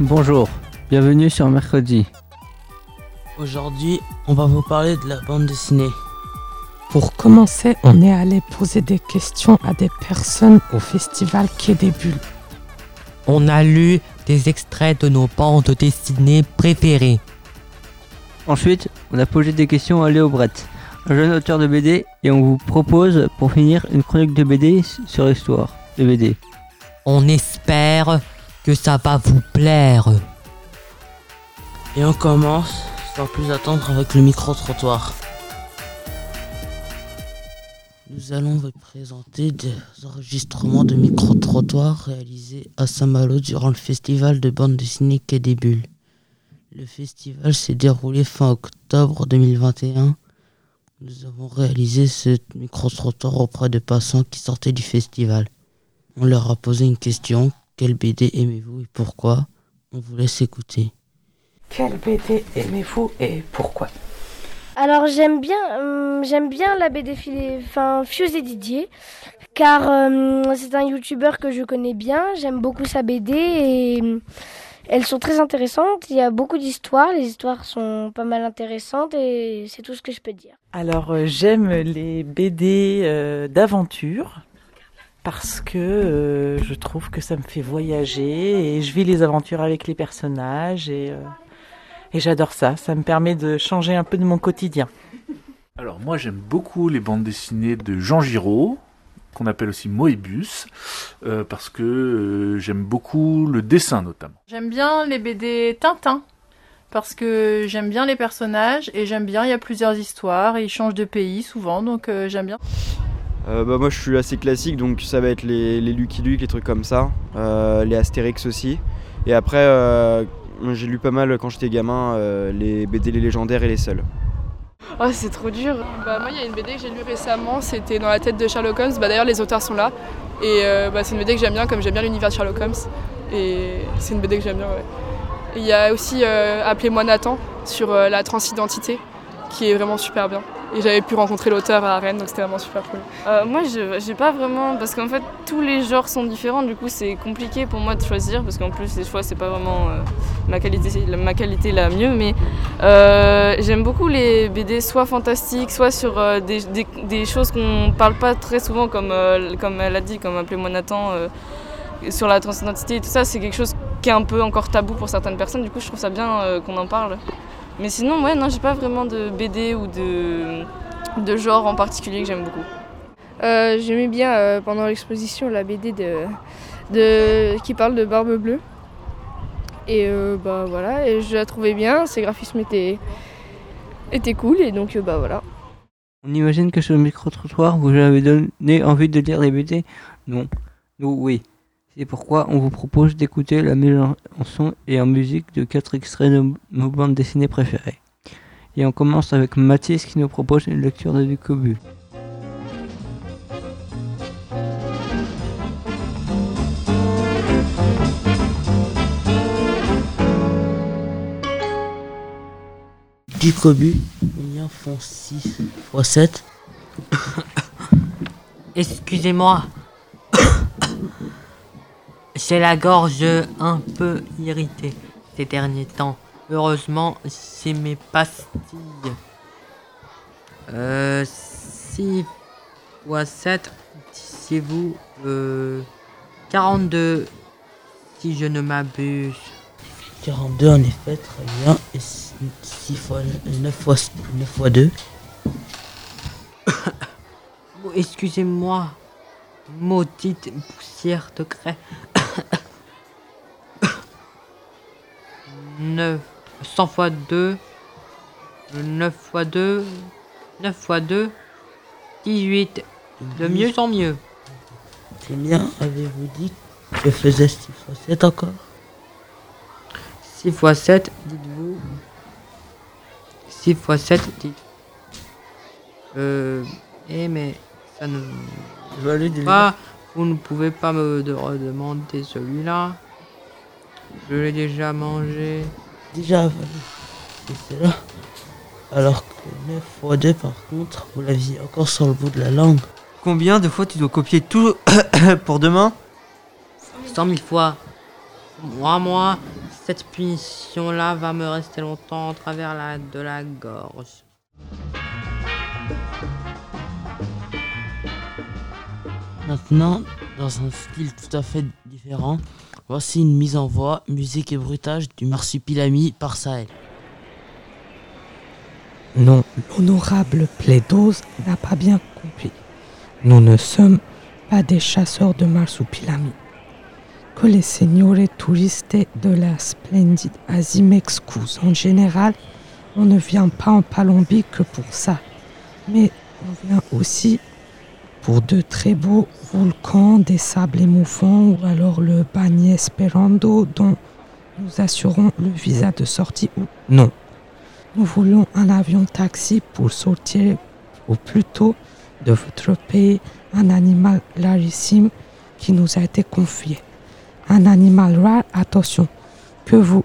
Bonjour, bienvenue sur Mercredi. Aujourd'hui, on va vous parler de la bande dessinée. Pour commencer, on est allé poser des questions à des personnes au festival Quai des Bulles. On a lu des extraits de nos bandes dessinées préférées. Ensuite, on a posé des questions à Léo Brett, un jeune auteur de BD, et on vous propose pour finir une chronique de BD sur l'histoire de BD. On espère que ça va vous plaire. Et on commence sans plus attendre avec le micro-trottoir. Nous allons vous présenter des enregistrements de micro-trottoirs réalisés à Saint-Malo durant le festival de bande dessinée Quai des. Le festival s'est déroulé fin octobre 2021. Nous avons réalisé ce micro-trottoir auprès de passants qui sortaient du festival. On leur a posé une question. Quelle BD aimez-vous et pourquoi On vous laisse écouter. Quelle BD aimez-vous et pourquoi Alors j'aime bien, hum, j'aime bien la BD filée, enfin Fuse et Didier, car hum, c'est un youtubeur que je connais bien. J'aime beaucoup sa BD et hum, elles sont très intéressantes. Il y a beaucoup d'histoires, les histoires sont pas mal intéressantes et c'est tout ce que je peux dire. Alors euh, j'aime les BD euh, d'aventure parce que euh, je trouve que ça me fait voyager et je vis les aventures avec les personnages et, euh, et j'adore ça. Ça me permet de changer un peu de mon quotidien. Alors moi j'aime beaucoup les bandes dessinées de Jean Giraud, qu'on appelle aussi Moebius, euh, parce que euh, j'aime beaucoup le dessin notamment. J'aime bien les BD Tintin parce que j'aime bien les personnages et j'aime bien, il y a plusieurs histoires et ils changent de pays souvent donc euh, j'aime bien. Euh, bah, moi je suis assez classique donc ça va être les, les Lucky Luke, les trucs comme ça, euh, les Astérix aussi. Et après euh, j'ai lu pas mal quand j'étais gamin les BD les légendaires et les seuls. Oh, c'est trop dur. Bah, moi, il y a une BD que j'ai lue récemment, c'était Dans la tête de Sherlock Holmes. Bah, D'ailleurs, les auteurs sont là. Et bah, c'est une BD que j'aime bien, comme j'aime bien l'univers de Sherlock Holmes. Et c'est une BD que j'aime bien, ouais. Il y a aussi Appelez-moi Nathan sur la transidentité, qui est vraiment super bien. Et j'avais pu rencontrer l'auteur à Rennes, donc c'était vraiment super cool. Euh, moi, j'ai pas vraiment. Parce qu'en fait, tous les genres sont différents, du coup, c'est compliqué pour moi de choisir. Parce qu'en plus, les choix, c'est pas vraiment euh, ma, qualité, ma qualité la mieux. Mais euh, j'aime beaucoup les BD, soit fantastiques, soit sur euh, des, choses qu'on parle pas très souvent, comme, comme elle a dit, comme Appelez-moi Nathan, sur la transidentité et tout ça. C'est quelque chose qui est un peu encore tabou pour certaines personnes. Du coup, je trouve ça bien qu'on en parle. Mais sinon, ouais, non, j'ai pas vraiment de BD ou de, de genre en particulier que j'aime beaucoup. Euh, J'aimais bien euh, pendant l'exposition la BD de, de, qui parle de Barbe Bleue. Et euh, bah voilà, et je la trouvais bien, ses graphismes étaient, étaient cool, et donc euh, bah voilà. On imagine que ce micro-trottoir vous avez donné envie de lire des BD Non. Nous, oui. C'est pourquoi on vous propose d'écouter la mise en son et en musique de quatre extraits de nos bandes dessinées préférées. Et on commence avec Mathis qui nous propose une lecture de Ducobu. Du cobu, il y en font 6 x 7. Excusez-moi. J'ai la gorge un peu irritée ces derniers temps. Heureusement, c'est mes pastilles. Euh, 6 x 7, disiez-vous euh, 42, si je ne m'abuse. 42 en effet, très bien. Et 6 fois 9 fois 9 fois 2. Oh, Excusez-moi, maudite poussière de craie. 9, 100 fois 2, 9 fois 2, 9 fois 2, 18. De mieux en mieux. C'est bien, avez-vous dit que je faisais 6 fois 7 encore? 6 fois 7, dites-vous. 6 fois 7, dites. Euh. Eh, mais ça ne. Je vais aller pas. Vous ne pouvpouvez pas me de- redemander celui-là. Je l'ai déjà mangé. Déjà avalé. Et c'est là. Alors que 9 fois 2 par contre, vous l'aviez encore sur le bout de la langue. Combien de fois tu dois copier tout pour demain? 100 000 fois. Moi, moi, cette punition-là va me rester longtemps en travers la, de la gorge. Maintenant, dans un style tout à fait différent, voici une mise en voix, musique et bruitage du Marsupilami par Sahel. Non, l'honorable plaideuse n'a pas bien compris. Nous ne sommes pas des chasseurs de marsupilami. Que les seigneurs touristes de la splendide Asie m'excusent. En général, on ne vient pas en Palombie que pour ça. Mais on vient aussi pour de très beaux volcans, des sables émoussants ou alors le Bagné Esperando dont nous assurons le visa de sortie ou non. Nous voulons un avion taxi pour sortir au plus tôt de votre pays un animal rarissime qui nous a été confié. Un animal rare, attention, que vous,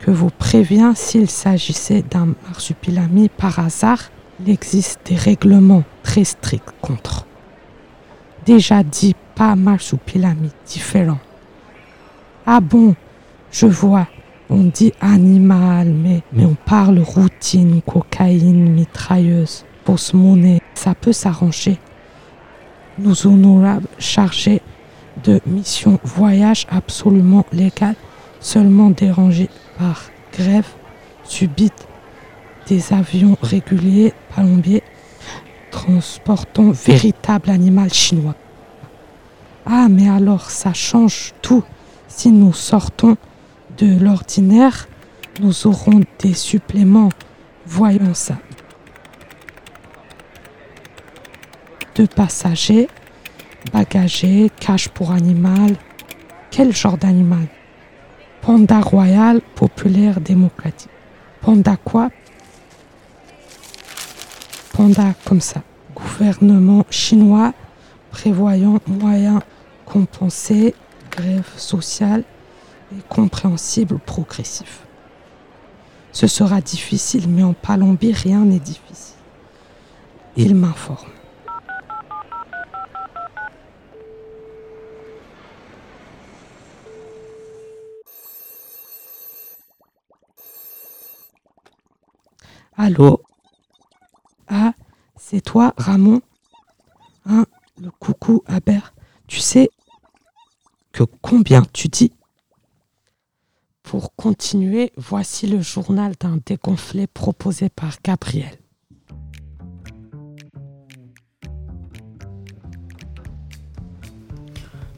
que vous prévient s'il s'agissait d'un marsupilami par hasard, il existe des règlements très stricts contre. Déjà dit, pas marsupilami, différent. Ah bon, je vois. On dit animal, mais, on parle routine, cocaïne, mitrailleuse, monnaie. Ça peut s'arranger. Nous honorables chargés de mission voyage absolument légal, seulement dérangés par grève subite des avions réguliers palombiers transportant véritable animal chinois. Ah, mais alors ça change tout. Si nous sortons de l'ordinaire, nous aurons des suppléments. Voyons ça. Deux passagers, bagagers, cache pour animal. Quel genre d'animal? Panda royal, populaire, démocratique. Panda quoi? Panda comme ça. Gouvernement chinois prévoyant moyens compensés, grève sociale et compréhensible progressif. Ce sera difficile, mais en Palombie, rien n'est difficile. Il m'informe. Allô? Ah, c'est toi, Ramon Hein, le coucou, Aber. Tu sais que combien tu dis? Pour continuer, voici le journal d'un dégonflé proposé par Gabriel.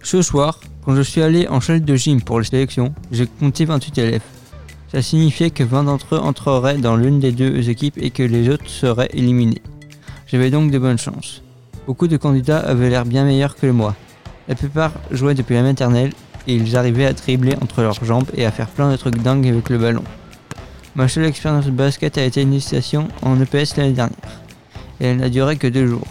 Ce soir, quand je suis allé en salle de gym pour les sélections, j'ai compté 28 élèves. Ça signifiait que 20 d'entre eux entreraient dans l'une des deux équipes et que les autres seraient éliminés. J'avais donc de bonnes chances. Beaucoup de candidats avaient l'air bien meilleurs que moi. La plupart jouaient depuis la maternelle et ils arrivaient à dribbler entre leurs jambes et à faire plein de trucs dingues avec le ballon. Ma seule expérience de basket a été une initiation en EPS l'année dernière. Et elle n'a duré que deux jours.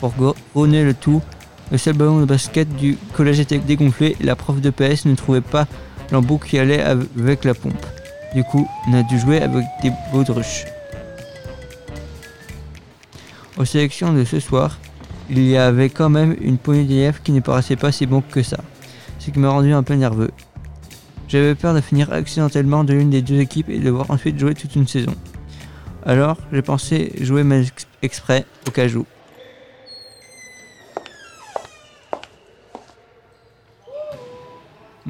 Pour couronner le tout, le seul ballon de basket du collège était dégonflé et la prof de PS ne trouvait pas l'embout qui allait avec la pompe. Du coup, on a dû jouer avec des baudruches. Aux sélections de ce soir, il y avait quand même une poignée d'élèves qui ne paraissaient pas si bons que ça, ce qui m'a rendu un peu nerveux. J'avais peur de finir accidentellement de l'une des deux équipes et de devoir ensuite jouer toute une saison. Alors, j'ai pensé jouer mes ex- exprès au cas où.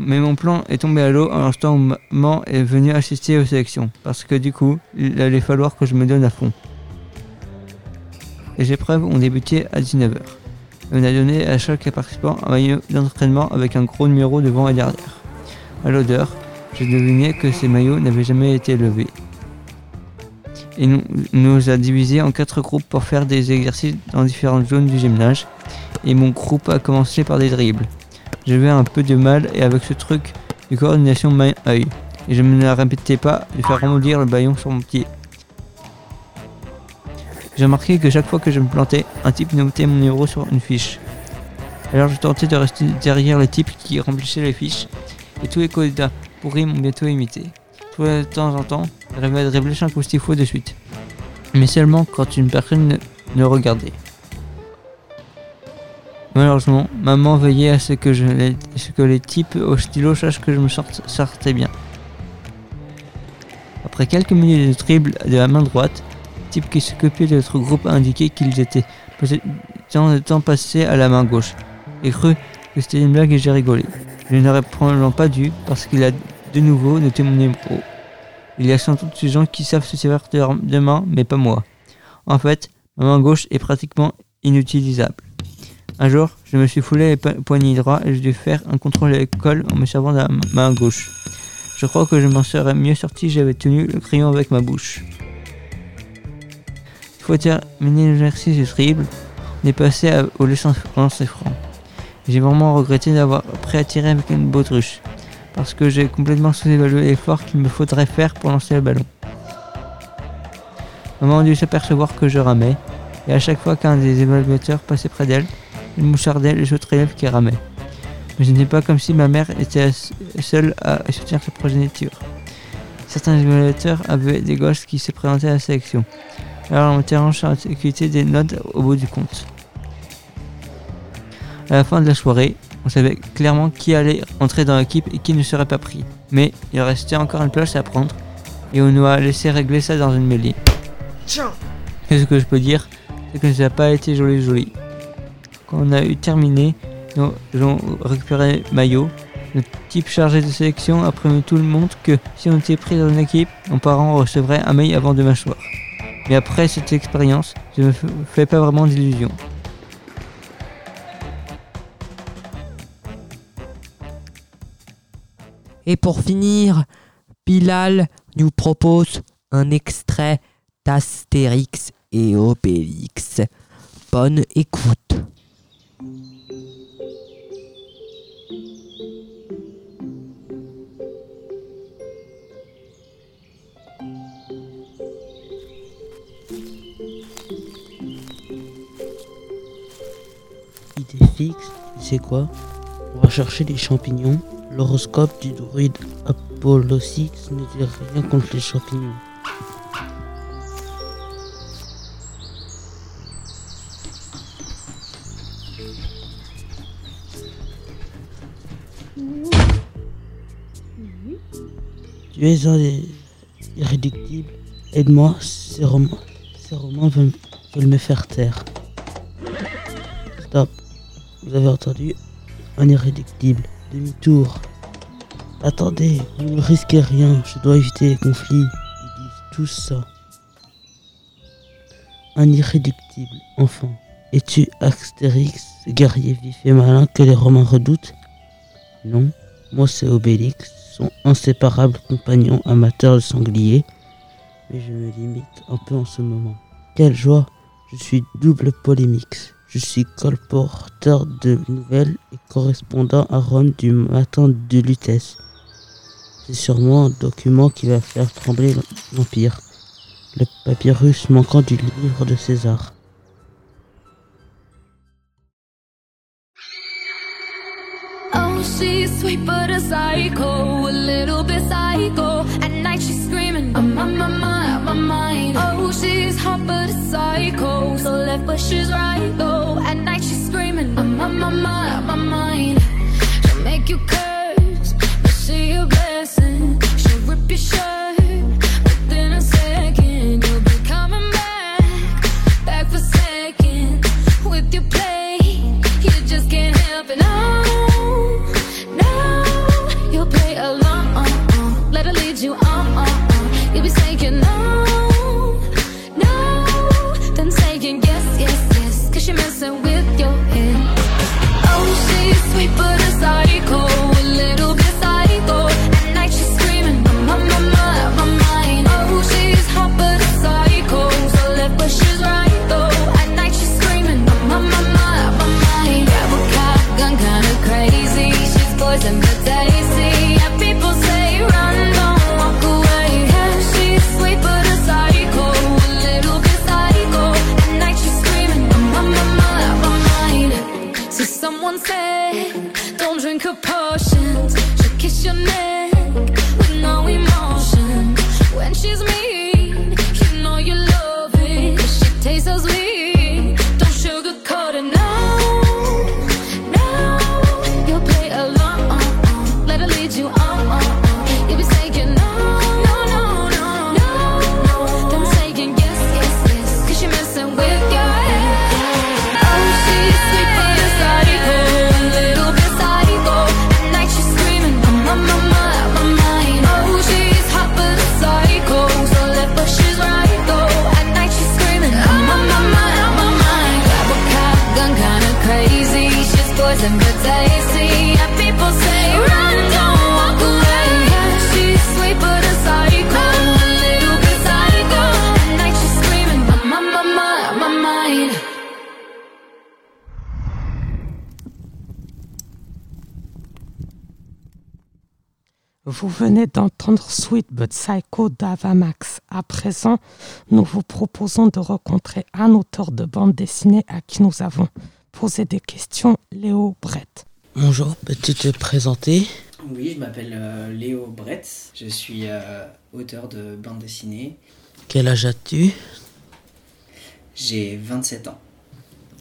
Mais mon plan est tombé à l'eau à l'instant où maman est venue assister aux sélections, parce que du coup, il allait falloir que je me donne à fond. Les épreuves ont débuté à 19h. On a donné à chaque participant un maillot d'entraînement avec un gros numéro devant et derrière. À l'odeur, je devinais que ces maillots n'avaient jamais été levés. Et nous, nous a divisés en quatre groupes pour faire des exercices dans différentes zones du gymnase. Et mon groupe a commencé par des dribbles. J'avais un peu de mal et avec ce truc de coordination main-œil. Et je ne me répétais pas de faire rebondir le ballon sur mon pied. J'ai remarqué que chaque fois que je me plantais, un type notait mon numéro sur une fiche. Alors je tentais de rester derrière le type qui remplissait les fiches, et tous les candidats pourris m'ont bientôt imité. De temps en temps, j'arrivais à dribbler 5 ou 6 fois de suite. Mais seulement quand une personne ne, ne regardait. Malheureusement, maman veillait à ce que, je, les- types au stylo sachent que je me sortais bien. Après quelques minutes de dribble de la main droite, le type qui s'occupait de notre groupe a indiqué qu'ils étaient tant de temps passé à la main gauche. J'ai cru que c'était une blague et j'ai rigolé. Je n'aurais probablement pas dû parce qu'il a de nouveau noté mon numéro. Il y a sans doute ces gens qui savent se servir de de main, mais pas moi. En fait, ma main gauche est pratiquement inutilisable. Un jour, je me suis foulé les po- poignets et j'ai dû faire un contrôle à l'école en me servant de la main gauche. Je crois que je m'en serais mieux sorti si j'avais tenu le crayon avec ma bouche. Il faut terminer l'exercice du est passé à- au lancer franc. J'ai vraiment regretté d'avoir prêt à tirer avec une baudruche, parce que j'ai complètement sous-évalué l'effort qu'il me faudrait faire pour lancer le ballon. Maman a dû s'apercevoir que je ramais, et à chaque fois qu'un des évaluateurs passait près d'elle, il mouchardait les autres élèves qui ramaient. Mais ce n'est pas comme si ma mère était seule à soutenir sa progéniture. Certains évaluateurs avaient des gosses qui se présentaient à la sélection, alors on m'était en sécurité des notes au bout du compte. À la fin de la soirée, on savait clairement qui allait entrer dans l'équipe et qui ne serait pas pris. Mais il restait encore une place à prendre et on nous a laissé régler ça dans une mêlée. Et ce que je peux dire, c'est que ça n'a pas été joli joli. Quand on a eu terminé, nous avons récupéré maillot. Le type chargé de sélection a prévenu tout le monde que si on était pris dans une équipe, nos parents recevraient un mail avant de m'asseoir. Mais après cette expérience, je ne me fais pas vraiment d'illusions. Et pour finir, Bilal nous propose un extrait d'Astérix et Obélix. Bonne écoute. Idée fixe, c'est quoi? On va chercher des champignons. L'horoscope du druide Apollo 6 ne dit rien contre les champignons. Des irréductibles. Aide-moi, ces romans, ces romans veulent, me faire taire. Stop. Vous avez entendu Un irréductible. Demi-tour. Attendez, vous ne risquez rien. Je dois éviter les conflits. Ils disent tous ça. Un irréductible, enfant. Es-tu Astérix, guerrier vif et malin que les Romains redoutent? Non, moi c'est Obélix, son inséparable compagnon amateur de sanglier. Mais je me limite un peu en ce moment. Quelle joie Je suis double polémix. Je suis colporteur de nouvelles et correspondant à Rome du matin de Lutèce. C'est sûrement un document qui va faire trembler l'Empire. Le papyrus manquant du livre de César. She's sweet but a psycho, a little bit psycho. At night she's screaming, I'm on my mind, my mind. Oh, she's hot but a psycho, so left but she's right though. At night she's screaming, I'm on my mind, my mind. She'll make you curse, esos Vous venez d'entendre Sweet But Psycho d'Avamax. À présent, nous vous proposons de rencontrer un auteur de bande dessinée à qui nous avons posé des questions, Léo Brett. Bonjour, peux-tu te présenter? Oui, je m'appelle euh, Léo Brett. Je suis euh, auteur de bande dessinée. Quel âge as-tu? J'ai 27 ans.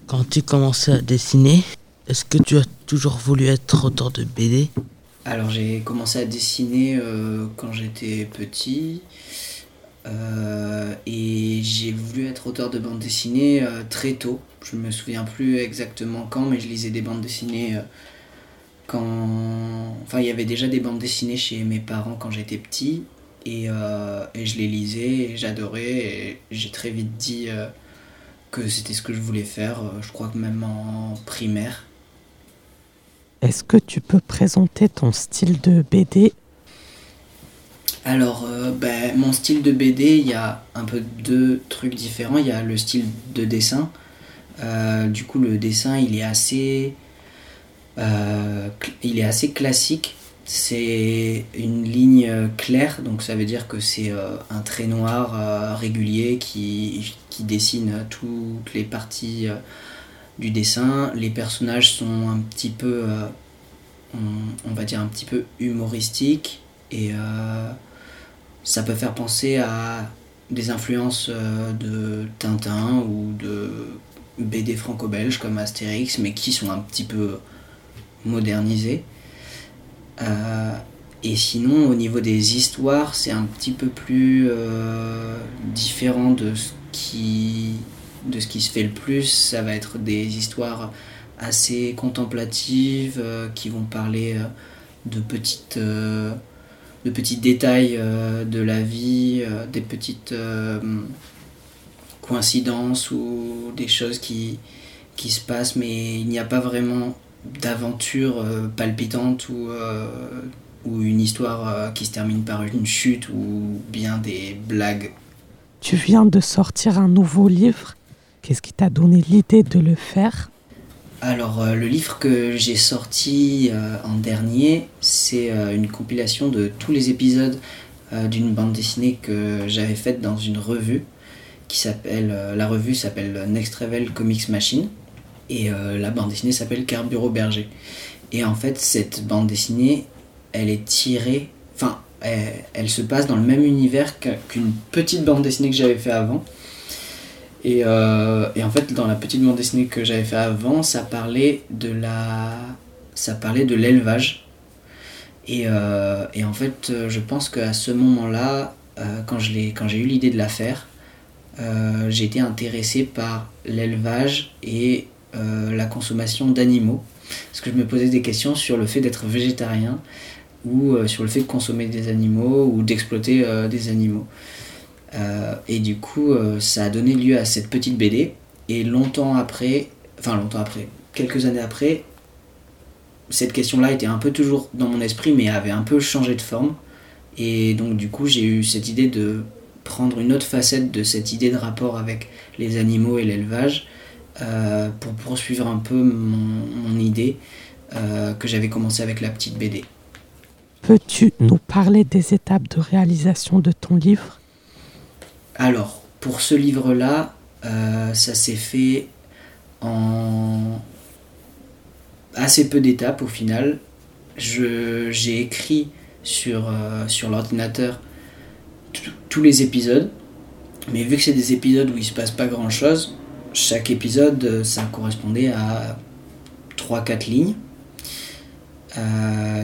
Quand tu commençais à dessiner, est-ce que tu as toujours voulu être auteur de BD Alors j'ai commencé à dessiner euh, quand j'étais petit. Euh, et j'ai voulu être auteur de bande dessinée euh, très tôt. Je me souviens plus exactement quand, mais je lisais des bandes dessinées quand. Enfin, il y avait déjà des bandes dessinées chez mes parents quand j'étais petit. Et, et je les lisais, et j'adorais. Et j'ai très vite dit que c'était ce que je voulais faire. je crois que même en primaire. Est-ce que tu peux présenter ton style de BD Alors, euh, ben, mon style de BD, il y a un peu deux trucs différents. Il y a le style de dessin. Euh, du coup, le dessin, il est assez, euh, il est assez classique. C'est une ligne claire, donc ça veut dire que c'est un trait noir régulier qui, dessine toutes les parties du dessin. Les personnages sont un petit peu, euh, on, va dire un petit peu humoristiques et euh, ça peut faire penser à des influences euh, de Tintin ou de BD franco-belge comme Astérix, mais qui sont un petit peu modernisées. Et sinon, au niveau des histoires, c'est un petit peu plus différent de ce, qui, de ce qui se fait le plus. Ça va être des histoires assez contemplatives euh, qui vont parler euh, de petites. euh, de petits détails de la vie, des petites coïncidences ou des choses qui, qui se passent, mais il n'y a pas vraiment d'aventure palpitante ou, ou une histoire qui se termine par une chute ou bien des blagues. Tu viens de sortir un nouveau livre? Qu'est-ce qui t'a donné l'idée de le faire Alors, euh, le livre que j'ai sorti euh, en dernier, c'est euh, une compilation de tous les épisodes d'une bande dessinée que j'avais faite dans une revue qui s'appelle. la revue s'appelle Next Level Comics Machine et la bande dessinée s'appelle Carburo Berger. Et en fait, cette bande dessinée, elle est tirée. Enfin, elle, elle se passe dans le même univers qu'un- qu'une petite bande dessinée que j'avais fait avant. Et, euh, et en fait, dans la petite bande dessinée que j'avais fait avant, ça parlait de la, ça parlait de l'élevage. Et, euh, en fait, euh, je pense qu'à ce moment-là, quand j'ai eu l'idée de la faire, j'ai été intéressé par l'élevage et la consommation d'animaux. Parce que je me posais des questions sur le fait d'être végétarien ou sur le fait de consommer des animaux ou d'exploiter des animaux. Euh, et du coup, euh, ça a donné lieu à cette petite BD. Et longtemps après, enfin longtemps après, quelques années après, cette question-là était un peu toujours dans mon esprit, mais avait un peu changé de forme. Et donc du coup, j'ai eu cette idée de prendre une autre facette de cette idée de rapport avec les animaux et l'élevage euh, pour poursuivre un peu mon, idée que j'avais commencé avec la petite BD. Peux-tu nous parler des étapes de réalisation de ton livre? Alors, pour ce livre-là, euh, ça s'est fait en assez peu d'étapes au final. J'ai écrit sur, euh, l'ordinateur tous les épisodes, mais vu que c'est des épisodes où il se passe pas grand-chose, chaque épisode, euh, ça correspondait à 3-4 lignes.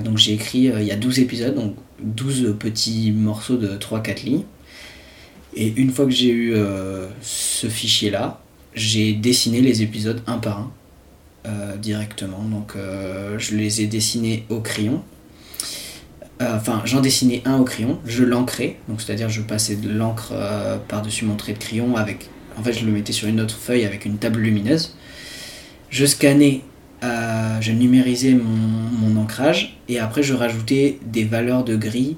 Donc j'ai écrit, il y a 12 épisodes, donc 12 petits morceaux de 3-4 lignes. Et une fois que j'ai eu euh, ce fichier-là, j'ai dessiné les épisodes un par un euh, directement. Donc euh, je les ai dessinés au crayon. Enfin, j'en dessinais un au crayon, je l'ancrais, donc c'est-à-dire je passais de l'encre par-dessus mon trait de crayon avec. En fait, je le mettais sur une autre feuille avec une table lumineuse. Je scannais, je numérisais mon, ancrage et après je rajoutais des valeurs de gris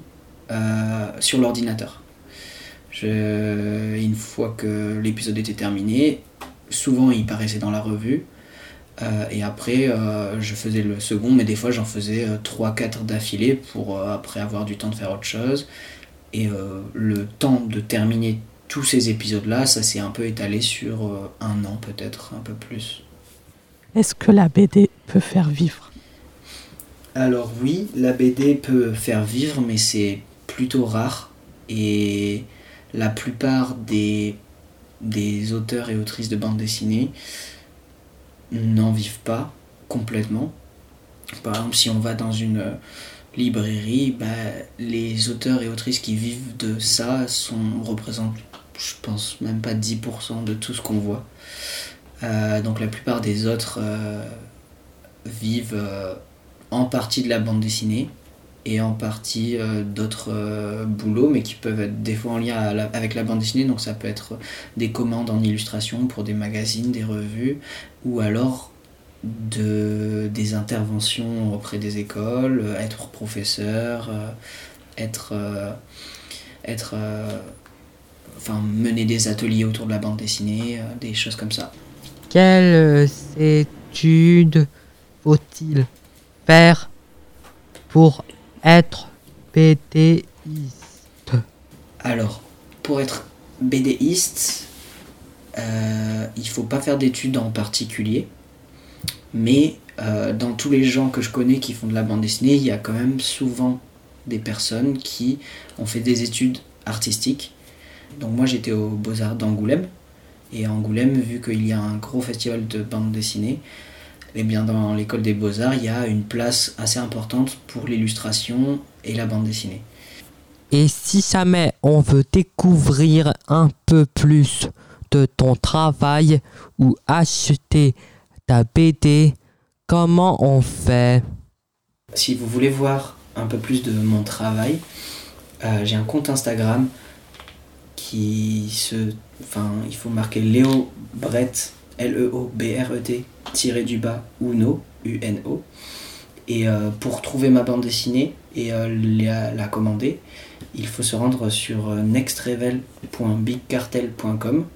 sur l'ordinateur. Je- une fois que l'épisode était terminé, souvent il paraissait dans la revue. Euh, et après, euh, je faisais le second, mais des fois j'en faisais 3-4 d'affilée pour après avoir du temps de faire autre chose. Et le temps de terminer tous ces épisodes-là, ça s'est un peu étalé sur un an peut-être, un peu plus. Est-ce que la BD peut faire vivre? Alors oui, la BD peut faire vivre, mais c'est plutôt rare. Et la plupart des, auteurs et autrices de bande dessinée n'en vivent pas complètement. Par exemple, si on va dans une librairie, bah, les auteurs et autrices qui vivent de ça sont, représentent, je pense, même pas 10% de tout ce qu'on voit. Euh, donc la plupart des autres euh, vivent euh, en partie de la bande dessinée et en partie d'autres boulots, mais qui peuvent être des fois en lien avec la bande dessinée. Donc ça peut être des commandes en illustration pour des magazines, des revues, ou alors de, des interventions auprès des écoles, être professeur, être, être enfin, mener des ateliers autour de la bande dessinée, des choses comme ça. Quelles études faut-il faire pour être BDiste Alors, pour être BDiste, euh, il faut pas faire d'études en particulier, mais euh, dans tous les gens que je connais qui font de la bande dessinée, il y a quand même souvent des personnes qui ont fait des études artistiques. Donc moi j'étais aux Beaux-Arts d'Angoulême, et à Angoulême, vu qu'il y a un gros festival de bande dessinée, eh bien dans l'école des beaux-arts, il y a une place assez importante pour l'illustration et la bande dessinée. Et si jamais on veut découvrir un peu plus de ton travail ou acheter ta BD, comment on fait? Si vous voulez voir un peu plus de mon travail, euh, j'ai un compte Instagram qui se. Enfin, il faut marquer Léo Brett, L-E-O-B-R-E-T, tiré du bas, Uno, U-N-O. Et euh, pour trouver ma bande dessinée et euh, la, commander, il faut se rendre sur euh, nextrevel.bigcartel.com.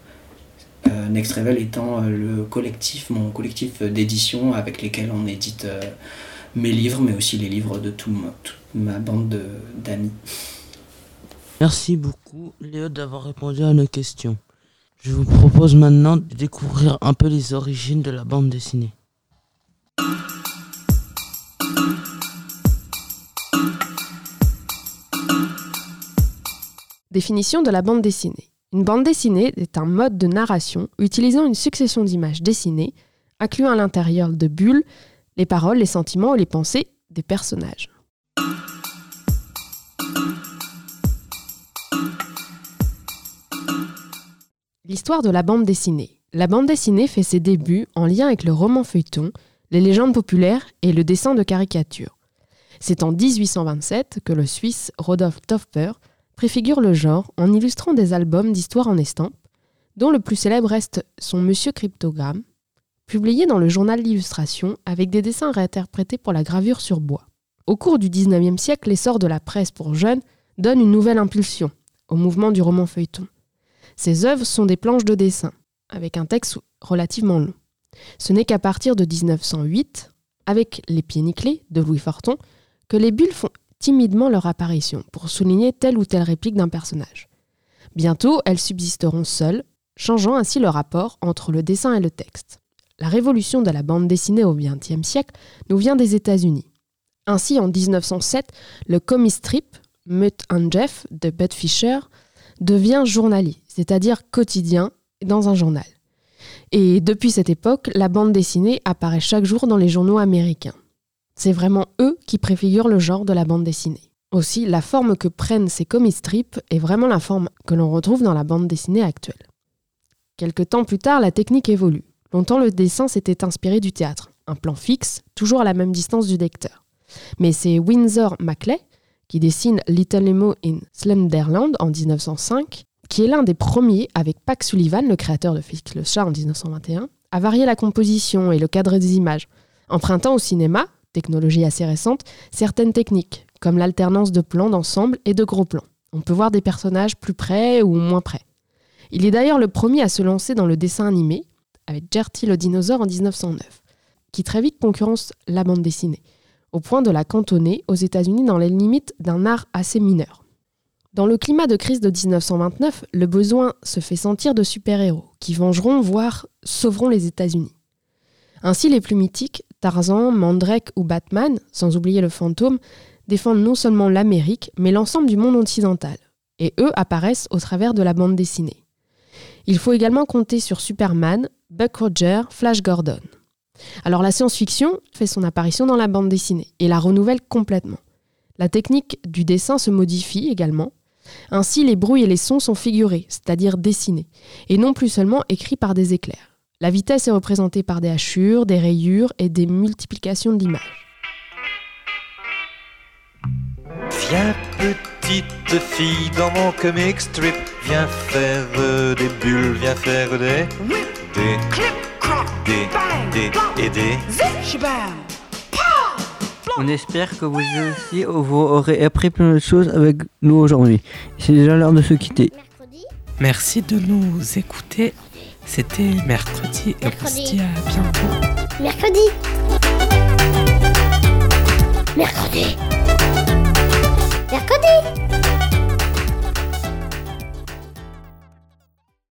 Nextrevel étant le collectif, mon collectif d'édition avec lesquels on édite mes livres, mais aussi les livres de toute ma bande d'amis. Merci beaucoup Léo d'avoir répondu à nos questions. Je vous propose maintenant de découvrir un peu les origines de la bande dessinée. Définition de la bande dessinée. Une bande dessinée est un mode de narration utilisant une succession d'images dessinées, incluant à l'intérieur de bulles les paroles, les sentiments et les pensées des personnages. L'histoire de la bande dessinée. La bande dessinée fait ses débuts en lien avec le roman feuilleton, les légendes populaires et le dessin de caricature. C'est en 1827 que le Suisse Rodolphe Toffer préfigure le genre en illustrant des albums d'histoire en estampes, dont le plus célèbre reste son Monsieur Cryptogramme, publié dans le journal d'illustration avec des dessins réinterprétés pour la gravure sur bois. Au cours du 19e siècle, l'essor de la presse pour jeunes donne une nouvelle impulsion au mouvement du roman feuilleton. Ces œuvres sont des planches de dessin, avec un texte relativement long. Ce n'est qu'à partir de 1908, avec Les pieds nickelés de Louis Forton, que les bulles font timidement leur apparition pour souligner telle ou telle réplique d'un personnage. Bientôt, elles subsisteront seules, changeant ainsi le rapport entre le dessin et le texte. La révolution de la bande dessinée au XXe siècle nous vient des États-Unis. Ainsi, en 1907, le comic strip Mutt and Jeff de Bud Fisher devient journaliste c'est-à-dire quotidien, dans un journal. Et depuis cette époque, la bande dessinée apparaît chaque jour dans les journaux américains. C'est vraiment eux qui préfigurent le genre de la bande dessinée. Aussi, la forme que prennent ces comic strips est vraiment la forme que l'on retrouve dans la bande dessinée actuelle. Quelque temps plus tard, la technique évolue. Longtemps, le dessin s'était inspiré du théâtre, un plan fixe, toujours à la même distance du lecteur. Mais c'est Windsor Maclay, qui dessine Little Nemo in Slenderland en 1905, qui est l'un des premiers, avec Pax Sullivan, le créateur de Félix le chat en 1921, à varier la composition et le cadre des images, empruntant au cinéma, technologie assez récente, certaines techniques, comme l'alternance de plans d'ensemble et de gros plans. On peut voir des personnages plus près ou moins près. Il est d'ailleurs le premier à se lancer dans le dessin animé, avec Gertie le dinosaure en 1909. qui très vite concurrence la bande dessinée, au point de la cantonner aux États-Unis dans les limites d'un art assez mineur. Dans le climat de crise de 1929, le besoin se fait sentir de super-héros qui vengeront, voire sauveront les États-Unis. Ainsi, les plus mythiques, Tarzan, Mandrake ou Batman, sans oublier le fantôme, défendent non seulement l'Amérique, mais l'ensemble du monde occidental. Et eux apparaissent au travers de la bande dessinée. Il faut également compter sur Superman, Buck Rogers, Flash Gordon. Alors la science-fiction fait son apparition dans la bande dessinée et la renouvelle complètement. La technique du dessin se modifie également. Ainsi, les bruits et les sons sont figurés, c'est-à-dire dessinés, et non plus seulement écrits par des éclairs. La vitesse est représentée par des hachures, des rayures et des multiplications d'images. Viens petite fille dans mon comic strip, viens faire des bulles, viens faire des des des des et des. On espère que vous aussi vous aurez appris plein de choses avec nous aujourd'hui. C'est déjà l'heure de se quitter. Merci de nous écouter. C'était mercredi et on se dit à bientôt. Mercredi. Mercredi.